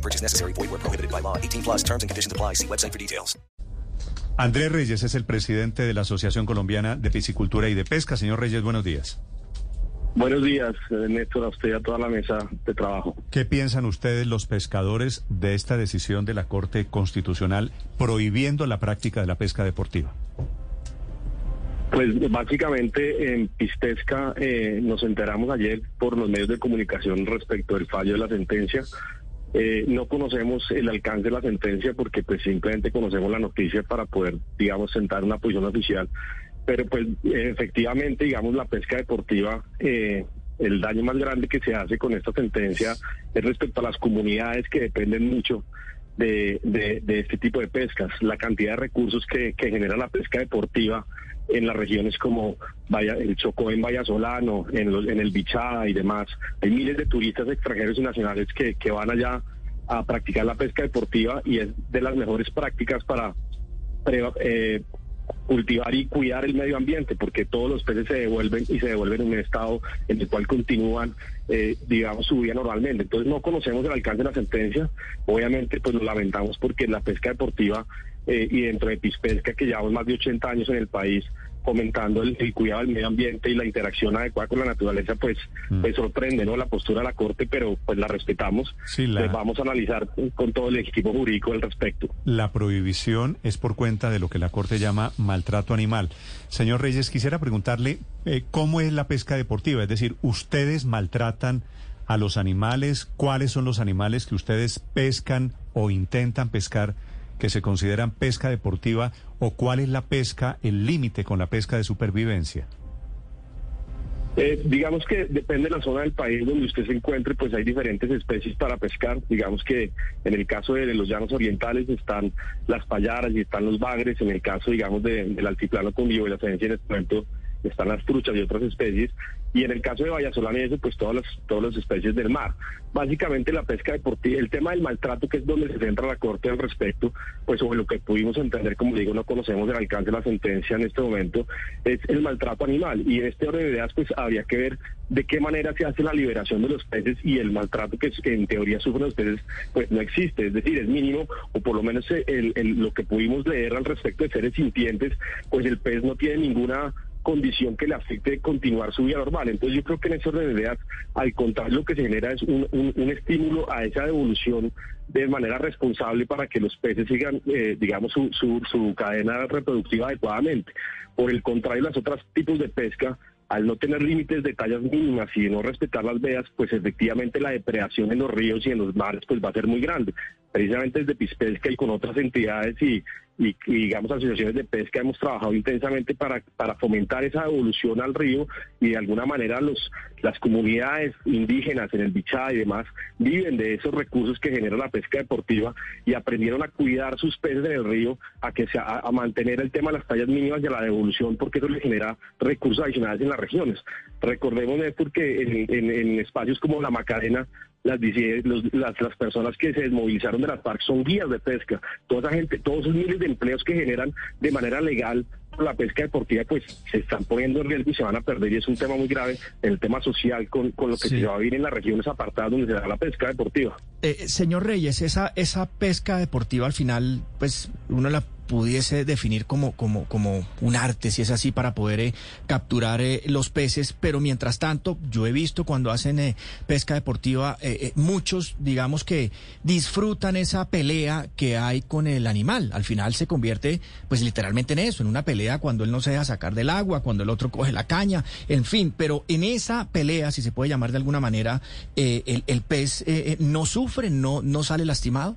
No purchase necessary. Void where prohibited by law. 18 plus terms and conditions apply. See website for details. Andrés Reyes es el presidente de la Asociación Colombiana de Piscicultura y de Pesca. Señor Reyes, buenos días. Buenos días, eh, Néstor, a usted y a toda la mesa de trabajo. ¿Qué piensan ustedes los pescadores de esta decisión de la Corte Constitucional prohibiendo la práctica de la pesca deportiva? Pues básicamente en Pistesca eh, nos enteramos ayer por los medios de comunicación respecto del fallo de la sentencia. Eh, no conocemos el alcance de la sentencia porque pues simplemente conocemos la noticia para poder, digamos, sentar una posición oficial. Pero pues efectivamente, digamos, la pesca deportiva, eh, el daño más grande que se hace con esta sentencia es respecto a las comunidades que dependen mucho de, este tipo de pescas. La cantidad de recursos que genera la pesca deportiva en las regiones como Vaya, el Chocó en Vallasolano, en, los, en el Bichada y demás. Hay miles de turistas extranjeros y nacionales que, que van allá a practicar la pesca deportiva y es de las mejores prácticas para pre- eh, cultivar y cuidar el medio ambiente, porque todos los peces se devuelven y se devuelven en un estado en el cual continúan, eh, digamos, su vida normalmente. Entonces no conocemos el alcance de la sentencia, obviamente pues lo lamentamos porque la pesca deportiva eh, y dentro de Pispesca, que llevamos más de 80 años en el país, fomentando el, el cuidado del medio ambiente y la interacción adecuada con la naturaleza, pues, pues sorprende, ¿no? La postura de la Corte, pero pues la respetamos. Sí, la- Pues vamos a analizar con todo el equipo jurídico al respecto. La prohibición es por cuenta de lo que la Corte llama maltrato animal. Señor Reyes, quisiera preguntarle eh, cómo es la pesca deportiva, es decir, ¿ustedes maltratan a los animales? ¿Cuáles son los animales que ustedes pescan o intentan pescar que se consideran pesca deportiva? ¿O cuál es la pesca, el límite con la pesca de supervivencia? Eh, digamos que depende de la zona del país donde usted se encuentre, pues hay diferentes especies para pescar. Digamos que en el caso de los llanos orientales están las payaras y están los bagres. En el caso, digamos, de- del altiplano con biodivergencia en este momento están las truchas y otras especies. Y en el caso de eso, pues todas las, todas las especies del mar. Básicamente la pesca deportiva, el tema del maltrato, que es donde se centra la Corte al respecto, pues sobre lo que pudimos entender, como digo, no conocemos el alcance de la sentencia en este momento, es el maltrato animal. Y en este orden de ideas, pues habría que ver de qué manera se hace la liberación de los peces y el maltrato que, en teoría sufren los peces, pues no existe. Es decir, es mínimo, o por lo menos el- el- lo que pudimos leer al respecto de seres sintientes, pues el pez no tiene ninguna condición que le afecte continuar su vida normal. Entonces yo creo que en de ideas, al contrario, lo que se genera es un, un- un estímulo a esa devolución de manera responsable para que los peces sigan, eh, digamos, su, su, su cadena reproductiva adecuadamente. Por el contrario, los otros tipos de pesca, al no tener límites de tallas mínimas y de no respetar las veas, pues efectivamente la depredación en los ríos y en los mares pues va a ser muy grande. Precisamente desde Pispesca y con otras entidades y, y, y, digamos asociaciones de pesca hemos trabajado intensamente para, para fomentar esa evolución al río y de alguna manera los las comunidades indígenas en el Bichá y demás viven de esos recursos que genera la pesca deportiva y aprendieron a cuidar sus peces en el río, a que se, a, mantener el tema de las tallas mínimas y a la devolución porque eso les genera recursos adicionales en las regiones. Recordemos Néstor que en espacios como la Macarena las, los- las, las personas que se desmovilizaron de las parques son guías de pesca. Toda esa gente, todos esos miles de empleos que generan de manera legal por la pesca deportiva, pues se están poniendo en riesgo y se van a perder. Y es un tema muy grave el tema social con, con lo que Sí. se va a vivir en las regiones apartadas donde se da la pesca deportiva. Eh, señor Reyes, esa, esa pesca deportiva al final, pues uno la pudiese definir como, como, como un arte, si es así, para poder eh, capturar eh, los peces, pero mientras tanto, yo he visto cuando hacen eh, pesca deportiva, eh, eh, muchos, digamos que disfrutan esa pelea que hay con el animal. Al final se convierte, pues literalmente en eso, en una pelea cuando él no se deja sacar del agua, cuando el otro coge la caña, en fin, pero en esa pelea, si se puede llamar de alguna manera, eh, el, el pez no sufre, no, no sale lastimado.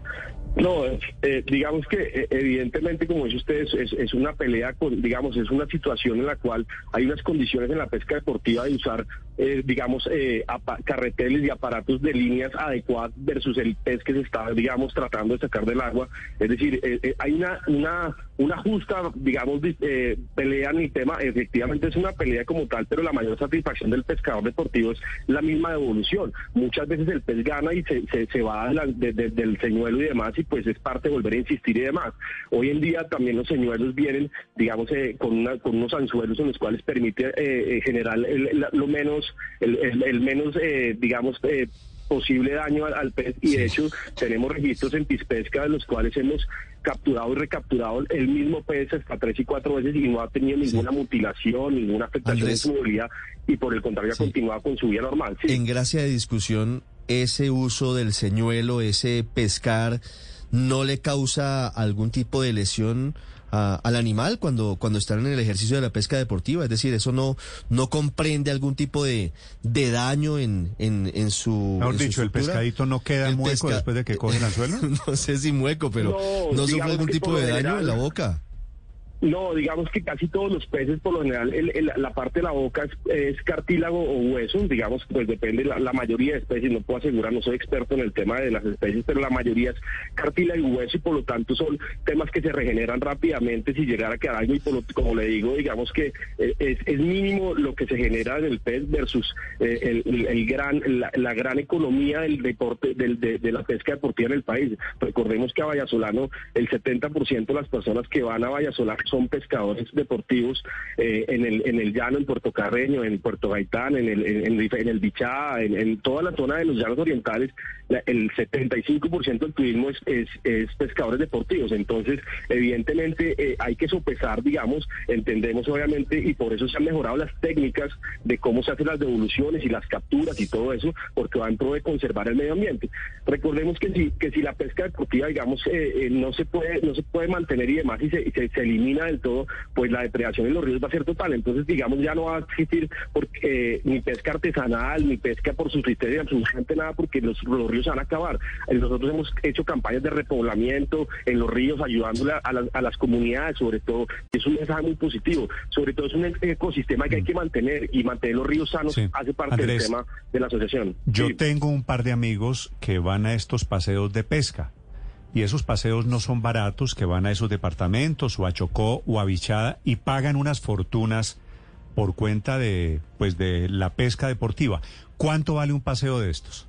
No, eh, digamos que eh, evidentemente, como dice usted, es, es- es una pelea con, digamos, es una situación en la cual hay unas condiciones en la pesca deportiva de usar, eh, digamos, eh, carreteles y aparatos de líneas adecuadas versus el pez que se está, digamos, tratando de sacar del agua. Es decir, eh, eh, hay una, una, una justa, digamos, di- eh, pelea en el tema. Efectivamente es una pelea como tal, pero la mayor satisfacción del pescador deportivo es la misma devolución. Muchas veces el pez gana y se, se, va de la- de- de- del señuelo y demás, y pues es parte de volver a insistir y demás. Hoy en día también los señuelos vienen, digamos, con, una- con unos anzuelos en los cuales permite generar el- lo menos, el, el- el menos, eh, digamos, eh, posible daño al, al pez y de hecho tenemos registros en Pispesca de los cuales hemos capturado y recapturado el mismo pez hasta tres y cuatro veces y no ha tenido ninguna mutilación, ninguna afectación Andrés. en su movilidad y por el contrario Sí. ha continuado con su vida normal. Sí. En gracia de discusión, ese uso del señuelo, ese pescar, ¿no le causa algún tipo de lesión a- al animal cuando, cuando están en el ejercicio de la pesca deportiva? Es decir, ¿eso no, no comprende algún tipo de, de daño en, en, en su Mejor en su dicho, el pescadito no queda El mueco pesca- después de que coge el anzuelo. no sé si mueco, pero No, ¿no, sufre algún tipo de daño en la boca? No, digamos que casi todos los peces, por lo general, el- el- la parte de la boca es, cartílago o hueso, digamos, pues depende, la, la mayoría de especies, no puedo asegurar, no soy experto en el tema de las especies, pero la mayoría es cartílago y hueso y por lo tanto son temas que se regeneran rápidamente si llegara a quedar algo y por lo, como le digo, digamos que eh, es, mínimo lo que se genera en el pez versus eh, el, gran, la, gran economía del deporte, del, de, de la pesca deportiva en el país. Recordemos que a Vallasolano el 70% de las personas que van a Vallasolano son pescadores deportivos eh, en, el, en el llano, en Puerto Carreño, en Puerto Gaitán, en el, en, el Bichá, en, toda la zona de los llanos orientales, la- el 75% del turismo es, es, es pescadores deportivos. Entonces, evidentemente eh, hay que sopesar, digamos, entendemos obviamente, y por eso se han mejorado las técnicas de cómo se hacen las devoluciones y las capturas y todo eso, porque va en pro de conservar el medio ambiente. Recordemos que si, que si la pesca deportiva, digamos, eh, eh, no se puede, no se puede mantener y demás y se, se elimina del todo, pues la depredación en los ríos va a ser total. Entonces, digamos, ya no va a existir porque, eh, ni pesca artesanal, ni pesca por subsistencia, absolutamente nada, porque los, los ríos se van a acabar. Eh, Nosotros hemos hecho campañas de repoblamiento en los ríos, ayudándole a, las, a las comunidades, sobre todo. Es un mensaje muy positivo. Sobre todo es un ecosistema que hay que mantener y mantener los ríos sanos Sí. hace parte Andrés, del tema de la asociación. Yo Sí. tengo un par de amigos que van a estos paseos de pesca. Y esos paseos no son baratos, que van a esos departamentos o a Chocó o a Bichada y pagan unas fortunas por cuenta de pues de la pesca deportiva. ¿Cuánto vale un paseo de estos?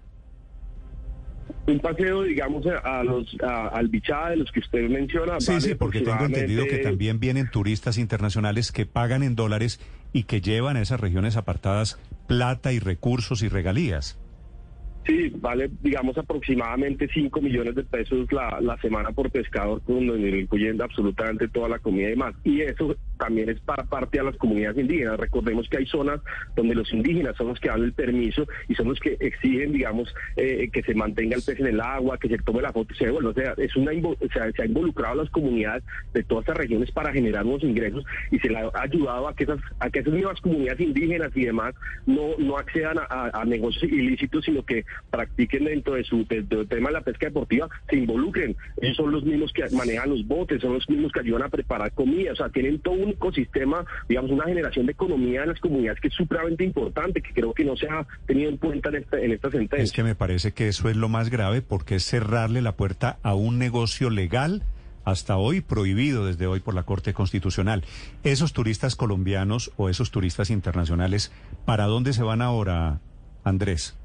Un paseo, digamos, a los, a- al bichada de los que usted menciona. Sí, vale sí, porque tengo entendido que también vienen turistas internacionales que pagan en dólares y que llevan a esas regiones apartadas plata y recursos y regalías. Sí, vale, digamos, aproximadamente 5 millones de pesos la, la semana por pescador, donde incluyen absolutamente toda la comida y demás. Y eso también es para parte a las comunidades indígenas. Recordemos que hay zonas donde los indígenas son los que dan el permiso y son los que exigen, digamos, eh, que se mantenga el pez en el agua, que se tome la foto y se devuelva. O sea, es una, se ha involucrado a las comunidades de todas estas regiones para generar nuevos ingresos y se le ha ayudado a que esas, a que esas mismas comunidades indígenas y demás no, no accedan a, negocios ilícitos, sino que practiquen dentro de su tema de la pesca deportiva, se involucren. Ellos son los mismos que manejan los botes, son los mismos que ayudan a preparar comida, o sea, tienen todo un ecosistema, digamos, una generación de economía en las comunidades que es supremamente importante, que creo que no se ha tenido en cuenta en esta, en esta sentencia. Es que me parece que eso es lo más grave porque es cerrarle la puerta a un negocio legal hasta hoy prohibido desde hoy por la Corte Constitucional. Esos turistas colombianos o esos turistas internacionales, ¿para dónde se van ahora, Andrés?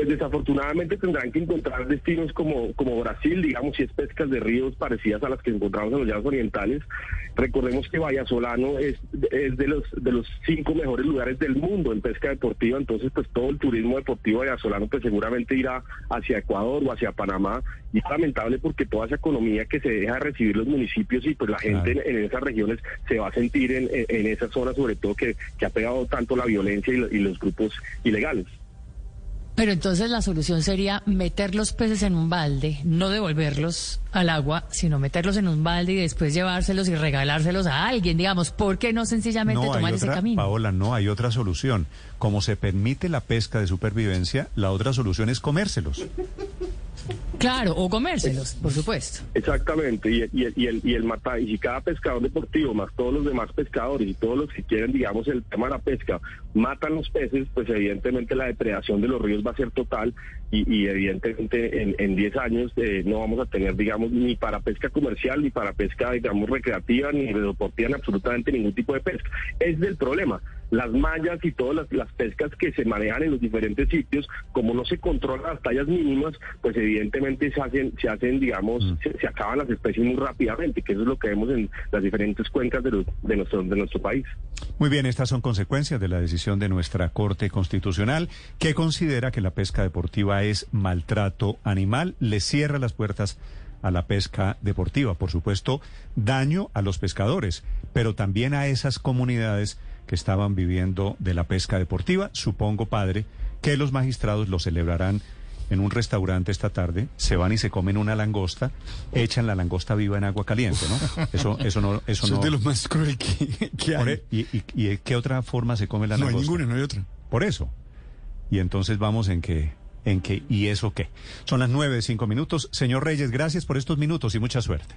Pues desafortunadamente tendrán que encontrar destinos como, como Brasil, digamos, si es pescas de ríos parecidas a las que encontramos en los llanos orientales. Recordemos que Vallasolano es, es de los de los cinco mejores lugares del mundo en pesca deportiva, entonces pues todo el turismo deportivo de Vallasolano pues seguramente irá hacia Ecuador o hacia Panamá y es lamentable porque toda esa economía que se deja de recibir los municipios y pues la gente Claro. en, en esas regiones se va a sentir en, en, en esa zona sobre todo que, que ha pegado tanto la violencia y lo- y los grupos ilegales. Pero entonces la solución sería meter los peces en un balde, no devolverlos al agua, sino meterlos en un balde y después llevárselos y regalárselos a alguien, digamos. ¿Por qué no sencillamente No, hay tomar ese camino? Paola, no hay otra solución. Como se permite la pesca de supervivencia, la otra solución es comérselos. Claro, o comérselos, por supuesto. Exactamente, y, y, y el, y el mata, y si cada pescador deportivo, más todos los demás pescadores y todos los que quieren, digamos, el tema de la pesca, matan los peces, pues evidentemente la depredación de los ríos va a ser total y, evidentemente en, en 10 años eh, no vamos a tener, digamos, ni para pesca comercial, ni para pesca, digamos, recreativa, ni deportiva, ni absolutamente ningún tipo de pesca. Es del problema. Las mallas y todas las, las pescas que se manejan en los diferentes sitios, como no se controlan las tallas mínimas, pues evidentemente se hacen, se hacen digamos, se, se acaban las especies muy rápidamente, que eso es lo que vemos en las diferentes cuencas de, los- de, nuestro, de nuestro país. Muy bien, estas son consecuencias de la decisión de nuestra Corte Constitucional, que considera que la pesca deportiva es maltrato animal, le cierra las puertas a la pesca deportiva. Por supuesto, daño a los pescadores, pero también a esas comunidades que estaban viviendo de la pesca deportiva. Supongo, padre, que los magistrados lo celebrarán en un restaurante esta tarde, se van y se comen una langosta, echan la langosta viva en agua caliente, ¿no? Eso, eso no, eso Eso no. es de lo más cruel que, hay. e- y, y- y de qué otra forma se come la No hay langosta? ninguna, no hay otra. Por eso. Y entonces vamos en que, en que, ¿y eso qué? Son las nueve de cinco minutos. Señor Reyes, gracias por estos minutos y mucha suerte.